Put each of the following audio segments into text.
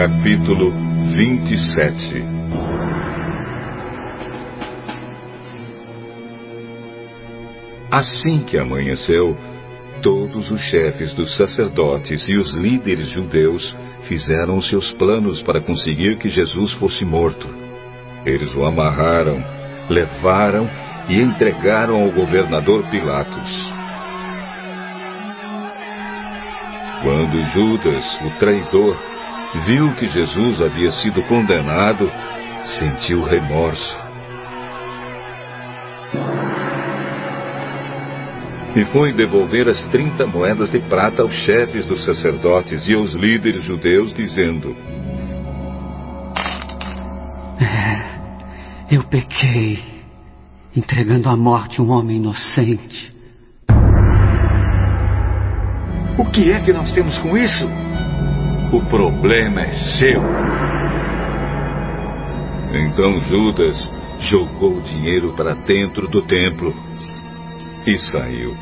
Capítulo 27 Assim que amanheceu, todos os chefes dos sacerdotes e os líderes judeus fizeram os seus planos para conseguir que Jesus fosse morto. Eles o amarraram, levaram e entregaram ao governador Pilatos. Quando Judas, o traidor, viu que Jesus havia sido condenado, sentiu remorso. E foi devolver as trinta moedas de prata aos chefes dos sacerdotes e aos líderes judeus, dizendo: É, eu pequei, entregando à morte um homem inocente. O que é que nós temos com isso? O problema é seu. Então Judas jogou o dinheiro para dentro do templo e saiu.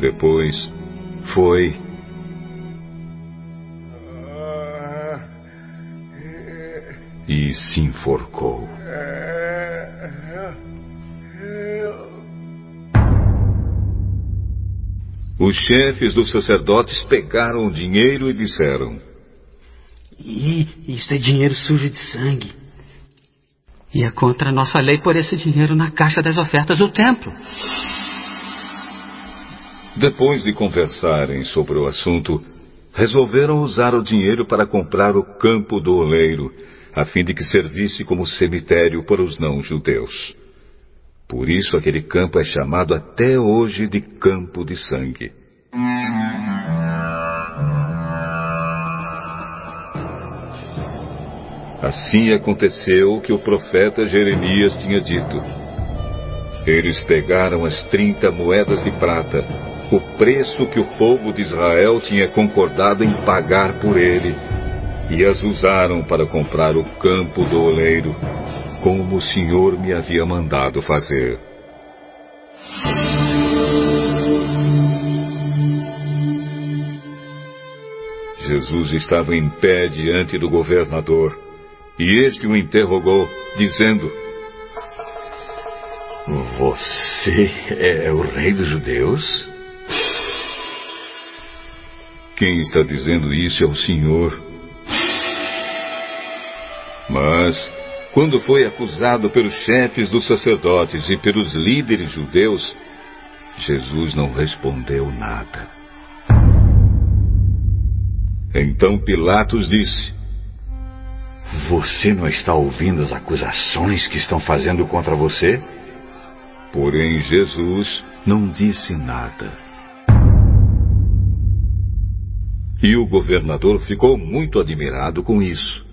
Depois foi e se enforcou. Os chefes dos sacerdotes pegaram o dinheiro e disseram: Isso é dinheiro sujo de sangue. E é contra a nossa lei pôr esse dinheiro na caixa das ofertas do templo. Depois de conversarem sobre o assunto, resolveram usar o dinheiro para comprar o campo do oleiro, a fim de que servisse como cemitério para os não-judeus. Por isso aquele campo é chamado até hoje de Campo de Sangue. Assim aconteceu o que o profeta Jeremias tinha dito. Eles pegaram as trinta moedas de prata, o preço que o povo de Israel tinha concordado em pagar por ele, e as usaram para comprar o campo do oleiro, como o Senhor me havia mandado fazer. Jesus estava em pé diante do governador, e este o interrogou, dizendo: Você é o rei dos judeus? Quem está dizendo isso é o Senhor. Mas, quando foi acusado pelos chefes dos sacerdotes e pelos líderes judeus, Jesus não respondeu nada. Então Pilatos disse: Você não está ouvindo as acusações que estão fazendo contra você? Porém, Jesus não disse nada. E o governador ficou muito admirado com isso.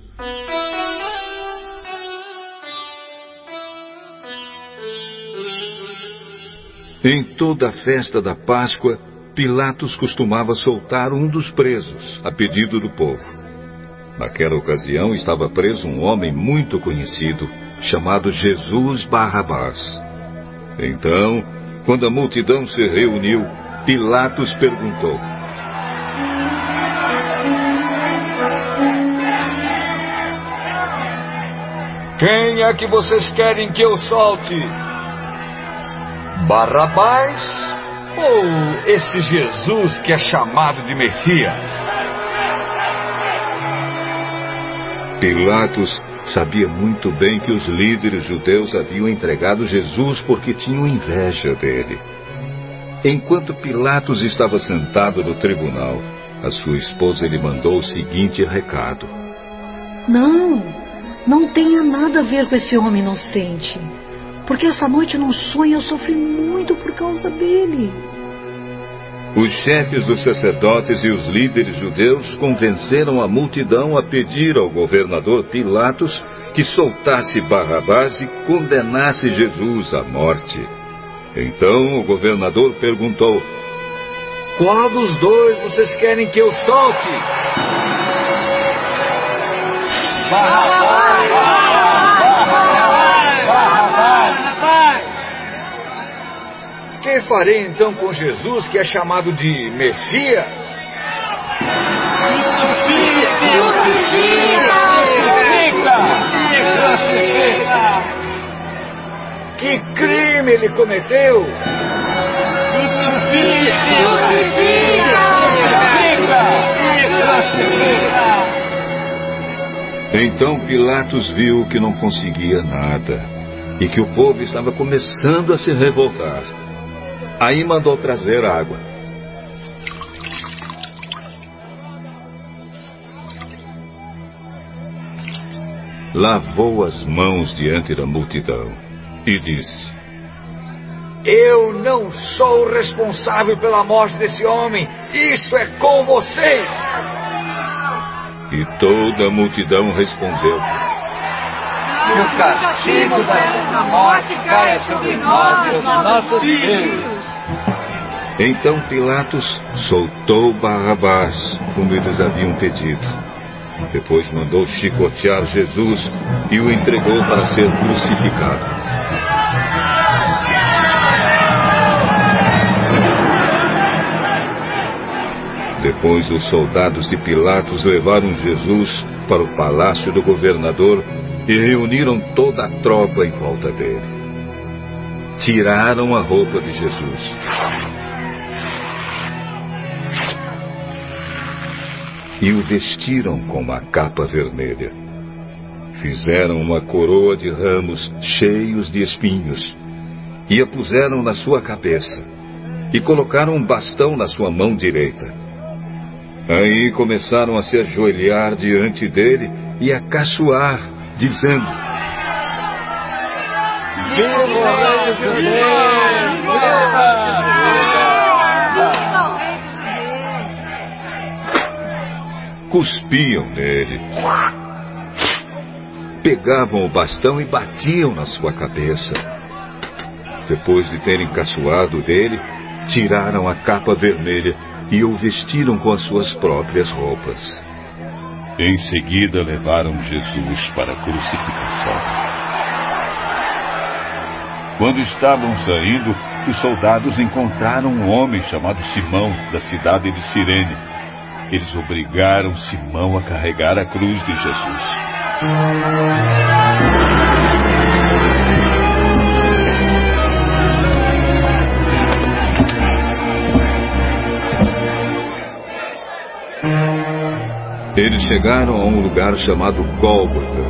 Em toda a festa da Páscoa, Pilatos costumava soltar um dos presos, a pedido do povo. Naquela ocasião estava preso um homem muito conhecido, chamado Jesus Barrabás. Então, quando a multidão se reuniu, Pilatos perguntou: Quem é que vocês querem que eu solte? Barrabás ou esse Jesus que é chamado de Messias? Pilatos sabia muito bem que os líderes judeus haviam entregado Jesus porque tinham inveja dele. Enquanto Pilatos estava sentado no tribunal, a sua esposa lhe mandou o seguinte recado: Não, não tenha nada a ver com esse homem inocente. Porque essa noite num sonho eu sofri muito por causa dele. Os chefes dos sacerdotes e os líderes judeus convenceram a multidão a pedir ao governador Pilatos que soltasse Barrabás e condenasse Jesus à morte. Então o governador perguntou: Qual dos dois vocês querem que eu solte? Que farei então com Jesus, que é chamado de Messias? Messias! Que crime ele cometeu? Então Pilatos viu que não conseguia nada e que o povo estava começando a se revoltar. Aí mandou trazer água. Lavou as mãos diante da multidão e disse: Eu não sou responsável pela morte desse homem. Isso é com vocês. E toda a multidão respondeu: Que o castigo desta morte caia sobre nós e os nossos filhos. Então Pilatos soltou Barrabás, como eles haviam pedido. Depois mandou chicotear Jesus e o entregou para ser crucificado. Depois os soldados de Pilatos levaram Jesus para o palácio do governador e reuniram toda a tropa em volta dele. Tiraram a roupa de Jesus. E o vestiram com uma capa vermelha. Fizeram uma coroa de ramos cheios de espinhos e a puseram na sua cabeça e colocaram um bastão na sua mão direita. Aí começaram a se ajoelhar diante dele e a caçoar, dizendo: Viva o Rei dos Judeus! Cuspiam nele. Pegavam o bastão e batiam na sua cabeça. Depois de terem caçoado dele, tiraram a capa vermelha e o vestiram com as suas próprias roupas. Em seguida levaram Jesus para a crucificação. Quando estavam saindo, os soldados encontraram um homem chamado Simão, da cidade de Cirene. Eles obrigaram Simão a carregar a cruz de Jesus. Eles chegaram a um lugar chamado Gólgota.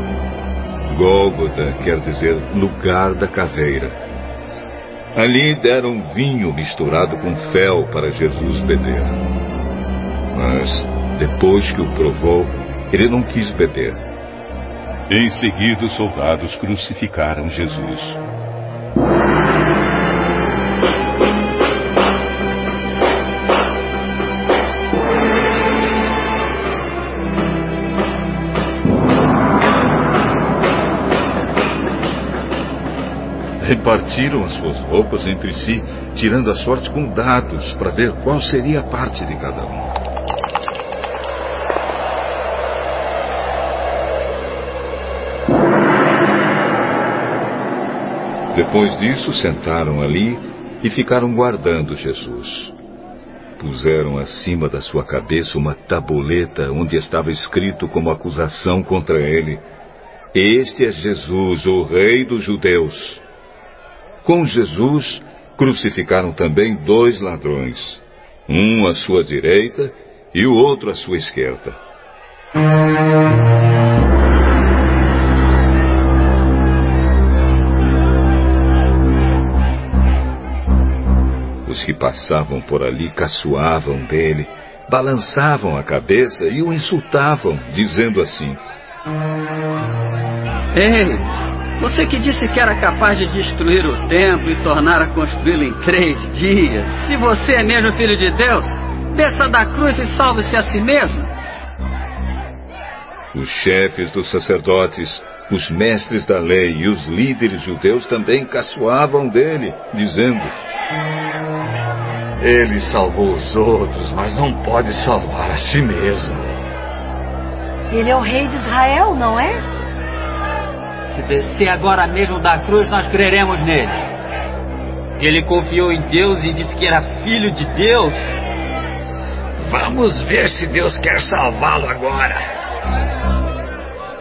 Gólgota quer dizer lugar da caveira. Ali deram vinho misturado com fel para Jesus beber. Mas, depois que o provou, ele não quis beber. Em seguida, os soldados crucificaram Jesus. Repartiram as suas roupas entre si, tirando a sorte com dados para ver qual seria a parte de cada um. Depois disso, sentaram ali e ficaram guardando Jesus. Puseram acima da sua cabeça uma tabuleta onde estava escrito como acusação contra ele: Este é Jesus, o Rei dos Judeus. Com Jesus, crucificaram também dois ladrões, um à sua direita e o outro à sua esquerda. Os que passavam por ali caçoavam dele, balançavam a cabeça e o insultavam, dizendo assim: Ei, você que disse que era capaz de destruir o templo e tornar a construí-lo em três dias, se você é mesmo filho de Deus, desça da cruz e salve-se a si mesmo. Os chefes dos sacerdotes, os mestres da lei e os líderes judeus também caçoavam dele, dizendo: Ele salvou os outros, mas não pode salvar a si mesmo. Ele é o rei de Israel, não é? Se descer agora mesmo da cruz, nós creremos nele. Ele confiou em Deus e disse que era filho de Deus. Vamos ver se Deus quer salvá-lo agora.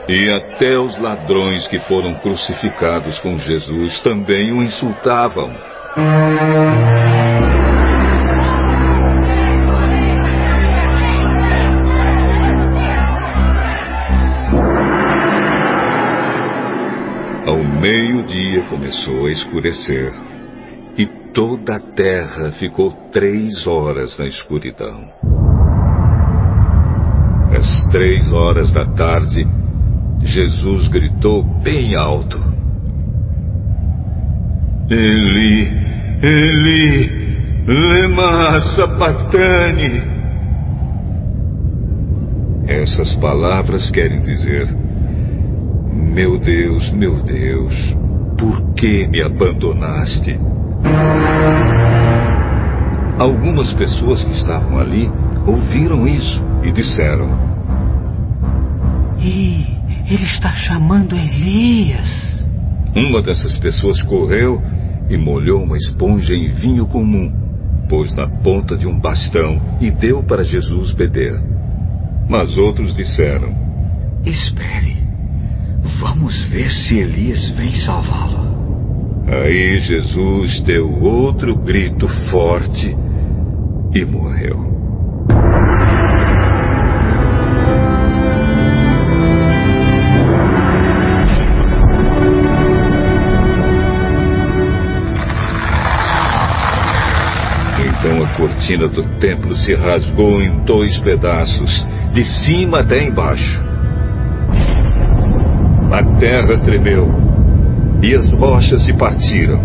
E até os ladrões que foram crucificados com Jesus também o insultavam. Meio-dia começou a escurecer e toda a terra ficou três horas na escuridão. Às três horas da tarde, Jesus gritou bem alto: Eli, Eli, lema sabachthani. Essas palavras querem dizer: Meu Deus, meu Deus, por que me abandonaste? Algumas pessoas que estavam ali ouviram isso e disseram: E ele está chamando Elias. Uma dessas pessoas correu e molhou uma esponja em vinho comum, pôs na ponta de um bastão e deu para Jesus beber. Mas outros disseram: Espere, vamos ver se Elias vem salvá-lo. Aí Jesus deu outro grito forte e morreu. Então a cortina do templo se rasgou em dois pedaços, de cima até embaixo. A terra tremeu e as rochas se partiram.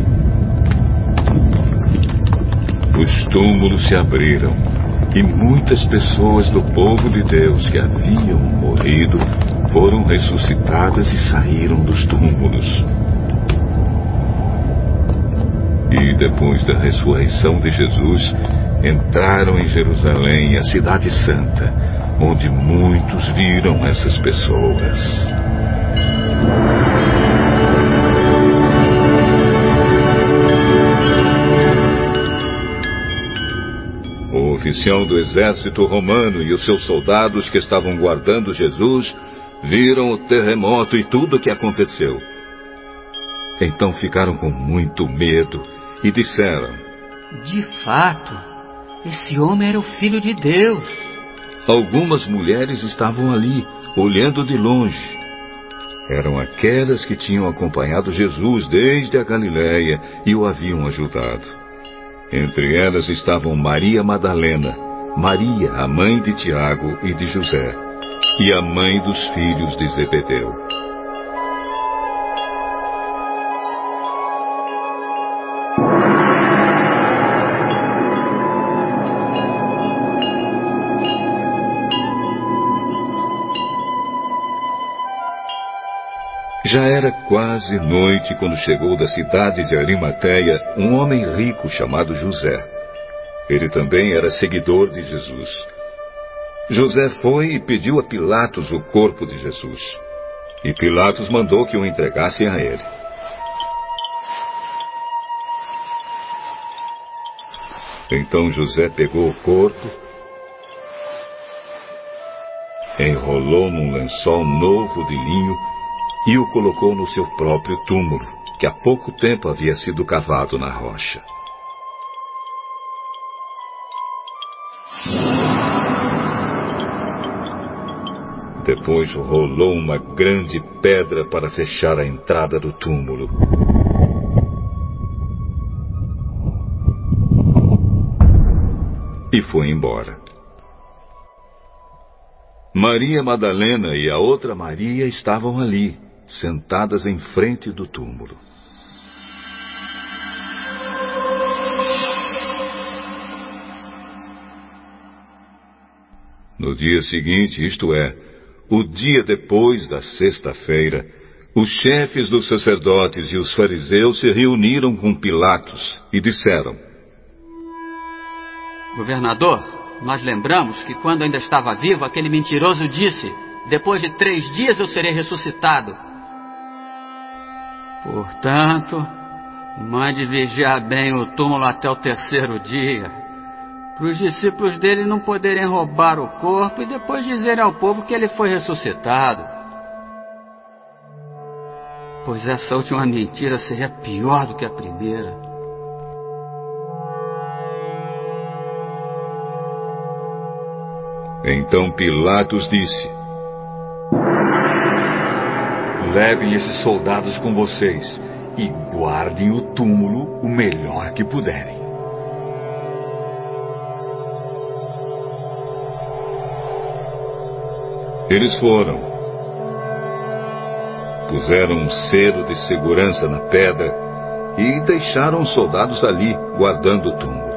Os túmulos se abriram e muitas pessoas do povo de Deus que haviam morrido foram ressuscitadas e saíram dos túmulos. E depois da ressurreição de Jesus, entraram em Jerusalém, a Cidade Santa, onde muitos viram essas pessoas. O oficial do exército romano e os seus soldados que estavam guardando Jesus viram o terremoto e tudo o que aconteceu. Então ficaram com muito medo e disseram: De fato, esse homem era o filho de Deus. Algumas mulheres estavam ali, olhando de longe. Eram aquelas que tinham acompanhado Jesus desde a Galiléia e o haviam ajudado. Entre elas estavam Maria Madalena, Maria, a mãe de Tiago e de José, e a mãe dos filhos de Zebedeu. Já era quase noite quando chegou da cidade de Arimateia um homem rico chamado José. Ele também era seguidor de Jesus. José foi e pediu a Pilatos o corpo de Jesus. E Pilatos mandou que o entregassem a ele. Então José pegou o corpo, enrolou num lençol novo de linho e o colocou no seu próprio túmulo, que há pouco tempo havia sido cavado na rocha. Depois rolou uma grande pedra para fechar a entrada do túmulo. E foi embora. Maria Madalena e a outra Maria estavam ali, sentadas em frente do túmulo. No dia seguinte, isto é, o dia depois da sexta-feira, os chefes dos sacerdotes e os fariseus se reuniram com Pilatos e disseram: Governador, nós lembramos que quando ainda estava vivo, aquele mentiroso disse: Depois de três dias eu serei ressuscitado. Portanto, mande vigiar bem o túmulo até o terceiro dia, para os discípulos dele não poderem roubar o corpo e depois dizerem ao povo que ele foi ressuscitado. Pois essa última mentira seria pior do que a primeira. Então Pilatos disse: Levem esses soldados com vocês e guardem o túmulo o melhor que puderem. Eles foram. Puseram um selo de segurança na pedra e deixaram os soldados ali, guardando o túmulo.